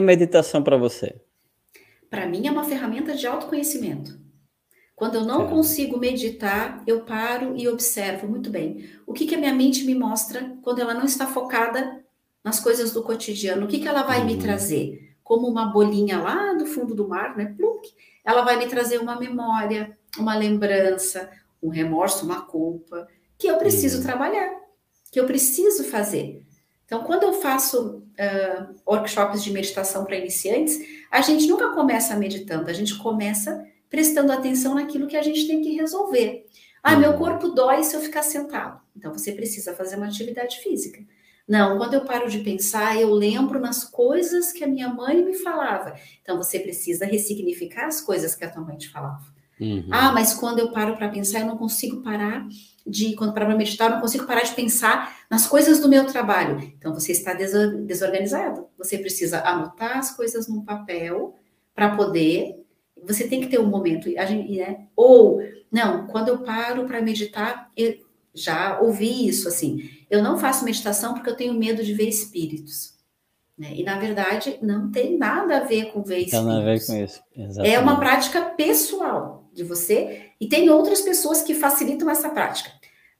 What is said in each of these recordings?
meditação para você? Para mim é uma ferramenta de autoconhecimento. Quando eu não consigo meditar, eu paro e observo muito bem. O que, que a minha mente me mostra quando ela não está focada nas coisas do cotidiano? O que, que ela vai uhum. me trazer? Como uma bolinha lá do fundo do mar, né? Ela vai me trazer uma memória, uma lembrança, um remorso, uma culpa, que eu preciso uhum. trabalhar, que eu preciso fazer. Então, quando eu faço uh, workshops de meditação para iniciantes, a gente nunca começa meditando, a gente começa prestando atenção naquilo que a gente tem que resolver. Ah, meu uhum. corpo dói se eu ficar sentado. Então você precisa fazer uma atividade física. Não, quando eu paro de pensar, eu lembro nas coisas que a minha mãe me falava. Então você precisa ressignificar as coisas que a tua mãe te falava. Uhum. Ah, mas quando eu paro para pensar, eu não consigo parar de, quando paro para meditar, eu não consigo parar de pensar nas coisas do meu trabalho. Então você está desorganizado. Você precisa anotar as coisas num papel para poder você tem que ter um momento, né? Ou, não, quando eu paro para meditar, eu já ouvi isso assim, eu não faço meditação porque eu tenho medo de ver espíritos. Né? E na verdade não tem nada a ver com ver espíritos. Tem nada a ver com isso. Exatamente. É uma prática pessoal de você, e tem outras pessoas que facilitam essa prática.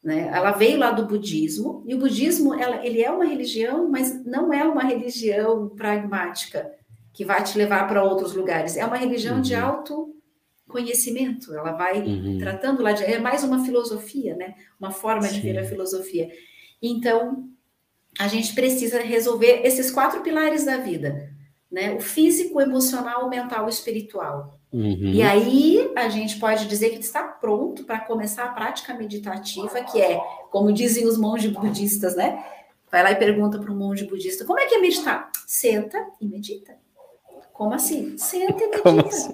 Né? Ela veio lá do budismo, e o budismo ela, ele é uma religião, mas não é uma religião pragmática que vai te levar para outros lugares. É uma religião uhum. de autoconhecimento. Ela vai uhum. tratando lá de é mais uma filosofia, né? Uma forma Sim. de ver a filosofia. Então, a gente precisa resolver esses quatro pilares da vida, né? O físico, o emocional, o mental, o espiritual. Uhum. E aí a gente pode dizer que está pronto para começar a prática meditativa, que é, como dizem os monges budistas, né? Vai lá e pergunta para um monge budista: como é que é meditar? Senta e medita. Como assim? Senta e medita. Como assim?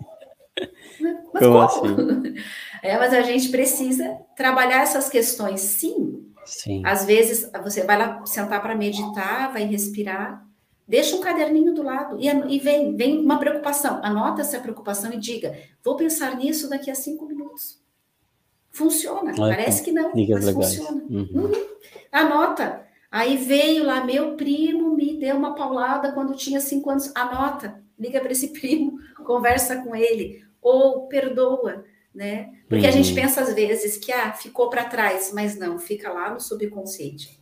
Mas como, como? assim? É, mas a gente precisa trabalhar essas questões, sim. Sim. Às vezes você vai lá sentar para meditar, vai respirar, deixa um caderninho do lado e, e, vem, vem uma preocupação. Anota essa preocupação e diga: vou pensar nisso daqui a cinco minutos. Funciona. Parece que não, mas legais. funciona. Uhum. Uhum. Anota. Aí veio lá, meu primo me deu uma paulada quando tinha cinco anos. Anota liga para esse primo, conversa com ele, ou perdoa, né? Porque uhum. a gente uhum. pensa às vezes que ah, ficou para trás, mas não, fica lá no subconsciente.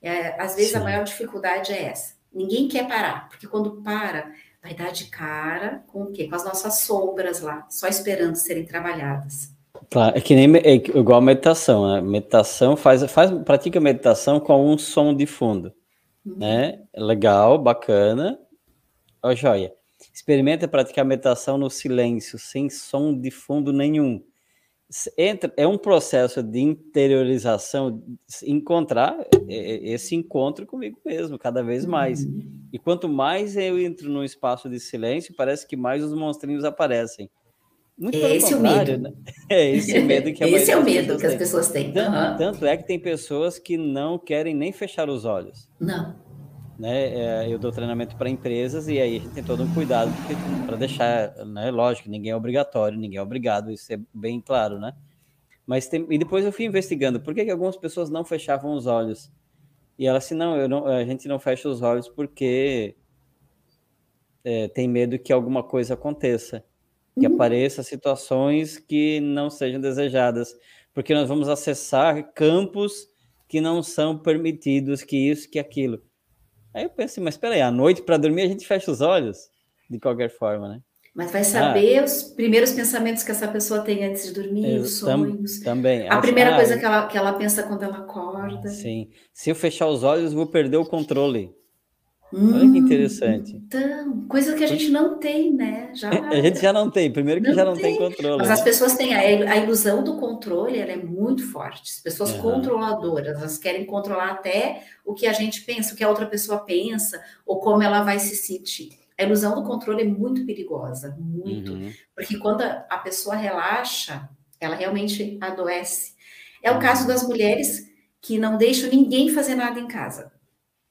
É, às vezes Sim. a maior dificuldade é essa. Ninguém quer parar, porque quando para, vai dar de cara com o quê? Com as nossas sombras lá, só esperando serem trabalhadas. Claro, é que nem é igual a meditação, né? Meditação faz, faz, pratica meditação com um som de fundo, uhum. né? Legal, bacana, ó, joia. Experimenta praticar meditação no silêncio, sem som de fundo nenhum. Entra, é um processo de interiorização, encontrar esse encontro comigo mesmo, cada vez mais. Uhum. E quanto mais eu entro num espaço de silêncio, parece que mais os monstrinhos aparecem. Muito é esse o medo. Né? É esse o medo que a Esse é o medo que as pessoas têm. Tanto, uhum. tanto é que tem pessoas que não querem nem fechar os olhos. Não né? É, eu dou treinamento para empresas e aí a gente tem todo um cuidado para deixar, né? Lógico, ninguém é obrigatório, ninguém é obrigado, isso é bem claro, né? Mas tem, e depois eu fui investigando por que, que algumas pessoas não fechavam os olhos. E ela assim, não, não, a gente não fecha os olhos porque é, tem medo que alguma coisa aconteça, que uhum. apareça situações que não sejam desejadas, porque nós vamos acessar campos que não são permitidos, que isso, que aquilo. Aí eu penso, mas peraí, à noite para dormir a gente fecha os olhos, de qualquer forma, né? Mas vai saber ah, os primeiros pensamentos que essa pessoa tem antes de dormir, os sonhos. Também. A primeira ah, coisa que ela, que ela pensa quando ela acorda. Sim. Se eu fechar os olhos, vou perder o controle. Hum, Olha que interessante. Então, coisa que a gente não tem, né? Já, a gente já não tem, primeiro que já não tem, tem controle. Mas né? as pessoas têm a, ilusão do controle, ela é muito forte. As pessoas uhum. controladoras, elas querem controlar até o que a gente pensa, o que a outra pessoa pensa, ou como ela vai se sentir. A ilusão do controle é muito perigosa, muito. Uhum. Porque quando a, a pessoa relaxa, ela realmente adoece. É o uhum. caso das mulheres que não deixam ninguém fazer nada em casa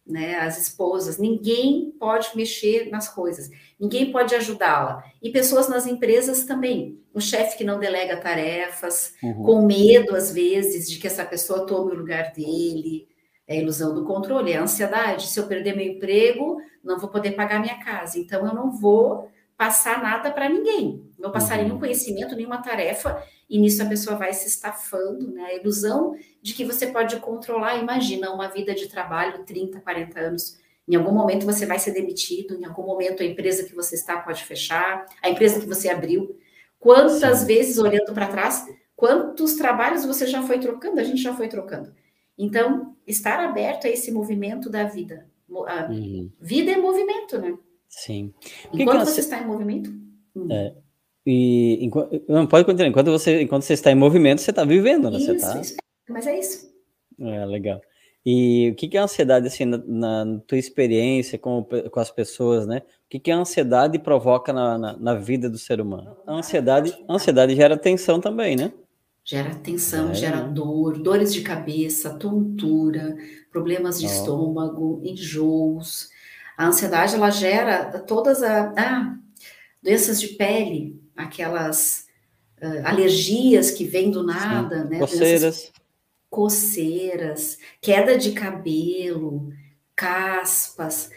né, as esposas, ninguém pode mexer nas coisas, ninguém pode ajudá-la. E pessoas nas empresas também, o chefe que não delega tarefas, uhum. com medo às vezes de que essa pessoa tome o lugar dele, É a ilusão do controle, é a ansiedade. Se eu perder meu emprego, não vou poder pagar minha casa. Então, eu não vou passar nada para ninguém. Não passar nenhum conhecimento, nenhuma tarefa, e nisso a pessoa vai se estafando, né? A ilusão de que você pode controlar, imagina, uma vida de trabalho, 30, 40 anos. Em algum momento você vai ser demitido, em algum momento a empresa que você está pode fechar, a empresa que você abriu. Quantas Sim. vezes, olhando para trás, quantos trabalhos você já foi trocando? A gente já foi trocando. Então, estar aberto a esse movimento da vida. A uhum. Vida é movimento, né? Sim. Enquanto que você está em movimento. Hum. É, e enquanto, não pode continuar. Enquanto você, enquanto você está em movimento, você está vivendo, né? Isso, você tá... isso. Mas é isso. É legal. E o que, que é a ansiedade, assim, na, na tua experiência com, com as pessoas, né? O que, que a ansiedade provoca na, na, na vida do ser humano? A ansiedade, a ansiedade gera tensão também, né? Gera tensão, é. gera dor, dores de cabeça, tontura, problemas de oh. estômago, enjoos. A ansiedade, ela gera todas as ah, doenças de pele, aquelas uh, alergias que vêm do nada, Sim. né? Coceiras. Doenças coceiras, queda de cabelo, caspas.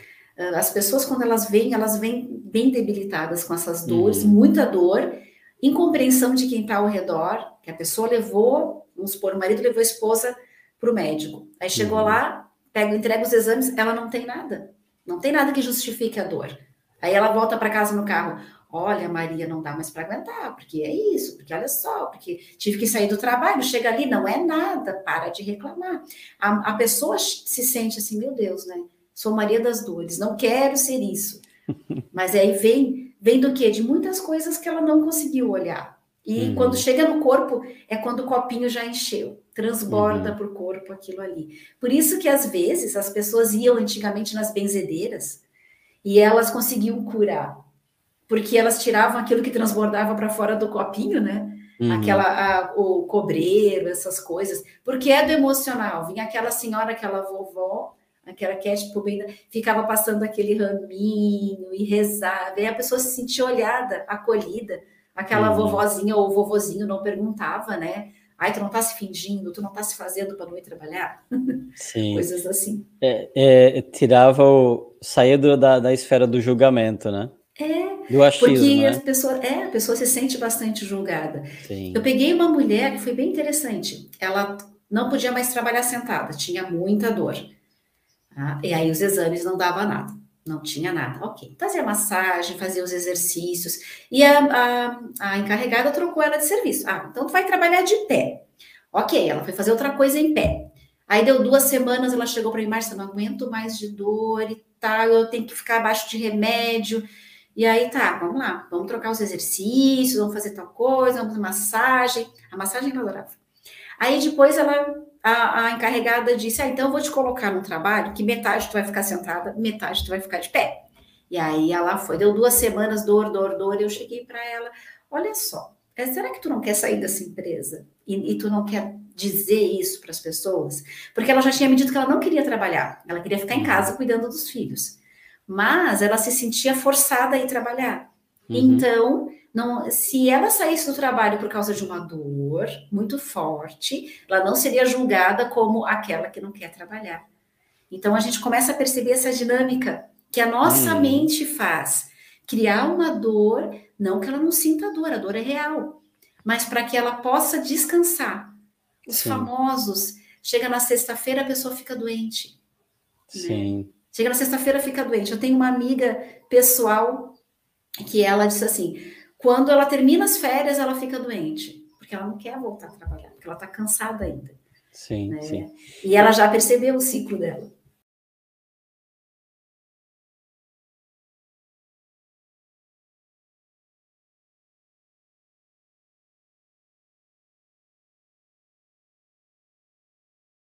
As pessoas, quando elas vêm, elas vêm bem debilitadas com essas dores, uhum. muita dor, incompreensão de quem está ao redor, que a pessoa levou, vamos supor, o marido levou a esposa para o médico. Aí chegou uhum. lá, pega, entrega os exames, ela não tem nada. Não tem nada que justifique a dor. Aí ela volta para casa no carro. Olha, Maria, não dá mais para aguentar, porque é isso, porque olha só, porque tive que sair do trabalho, chega ali, não é nada, para de reclamar. A, a pessoa se sente assim, meu Deus, né? Sou Maria das Dores, não quero ser isso. Mas aí vem, vem do quê? De muitas coisas que ela não conseguiu olhar. E uhum. quando chega no corpo, é quando o copinho já encheu, transborda uhum. para o corpo aquilo ali. Por isso que às vezes as pessoas iam antigamente nas benzedeiras e elas conseguiam curar porque elas tiravam aquilo que transbordava para fora do copinho, né? Uhum. Aquela, a, o cobreiro, essas coisas, porque é do emocional. Vinha aquela senhora, aquela vovó, aquela que é tipo bem, ficava passando aquele raminho e rezava, e a pessoa se sentia olhada, acolhida. Aquela uhum. vovozinha ou vovozinho não perguntava, né? Ai, tu não tá se fingindo, tu não tá se fazendo para não ir trabalhar? Sim. Coisas assim. É, é, tirava o. saía do, da, da esfera do julgamento, né? É, do achismo, porque né? a pessoa, é, a pessoa se sente bastante julgada. Sim. Eu peguei uma mulher que foi bem interessante. Ela não podia mais trabalhar sentada, tinha muita dor. Tá? E aí os exames não dava nada, não tinha nada. Ok, fazia massagem, fazia os exercícios. E a, a, a encarregada trocou ela de serviço. Ah, então tu vai trabalhar de pé. Ok, ela foi fazer outra coisa em pé. Aí deu duas semanas, ela chegou para mim, Márcia, não aguento mais de dor e tal, eu tenho que ficar abaixo de remédio. E aí tá, vamos lá, vamos trocar os exercícios, vamos fazer tal coisa, vamos fazer massagem. A massagem eu adorava. Aí depois ela, a, a, encarregada disse: Ah, então eu vou te colocar no trabalho que metade tu vai ficar sentada, metade tu vai ficar de pé. E aí ela foi, deu duas semanas, dor, dor, dor. E eu cheguei para ela: Olha só, é, será que tu não quer sair dessa empresa? E, e tu não quer dizer isso para as pessoas? Porque ela já tinha me dito que ela não queria trabalhar, ela queria ficar em casa cuidando dos filhos mas ela se sentia forçada a ir trabalhar. Uhum. Então, não, se ela saísse do trabalho por causa de uma dor muito forte, ela não seria julgada como aquela que não quer trabalhar. Então, a gente começa a perceber essa dinâmica que a nossa uhum. mente faz. Criar uma dor, não que ela não sinta dor, a dor é real, mas para que ela possa descansar. Os Sim. famosos, chega na sexta-feira, a pessoa fica doente. Né? Sim. Né? Chega na sexta-feira, fica doente. Eu tenho uma amiga pessoal que ela disse assim: quando ela termina as férias, ela fica doente, porque ela não quer voltar a trabalhar, porque ela está cansada ainda. Sim, né? sim. E ela já percebeu o ciclo dela.